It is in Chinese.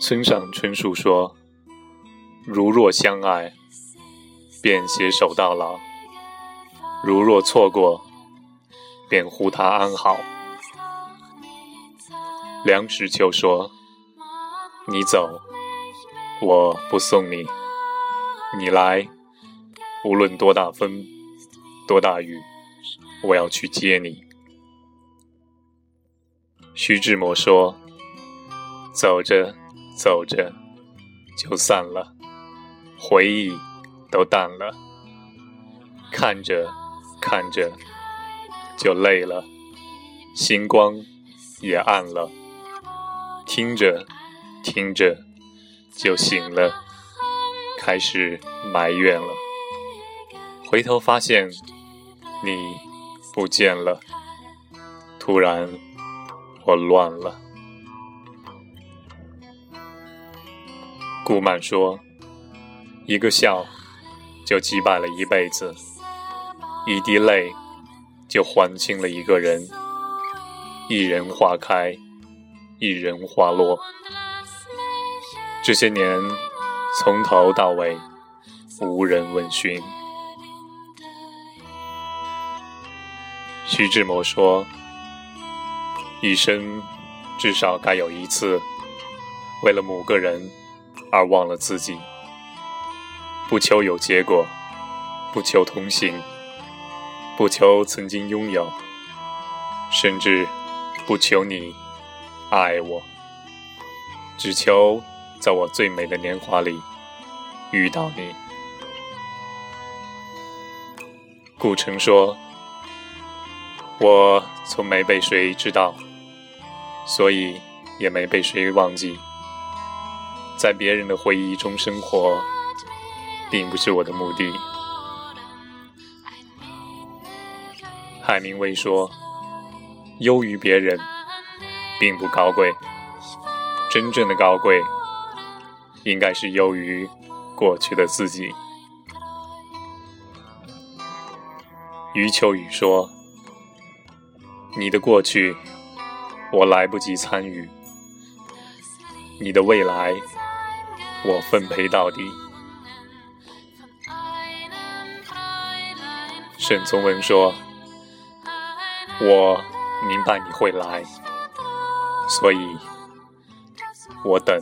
村上春树说：“如若相爱，便携手到老；如若错过，便护他安好。”梁实秋说：“你走，我不送你；你来，无论多大风，多大雨，我要去接你。”徐志摩说：“走着。”走着，就散了，回忆都淡了；看着看着，就累了，星光也暗了；听着听着，就醒了，开始埋怨了。回头发现你不见了，突然我乱了。顾漫说：“一个笑，就击败了一辈子；一滴泪，就还清了一个人。一人花开，一人花落。这些年，从头到尾，无人问询。”徐志摩说：“一生至少该有一次，为了某个人。”而忘了自己，不求有结果，不求同行，不求曾经拥有，甚至不求你爱我，只求在我最美的年华里遇到你。顾城说：“我从没被谁知道，所以也没被谁忘记。”在别人的回忆中生活，并不是我的目的。海明威说：“优于别人，并不高贵。真正的高贵，应该是优于过去的自己。”余秋雨说：“你的过去，我来不及参与；你的未来。”我奉陪到底。沈从文说：“我明白你会来，所以我等。”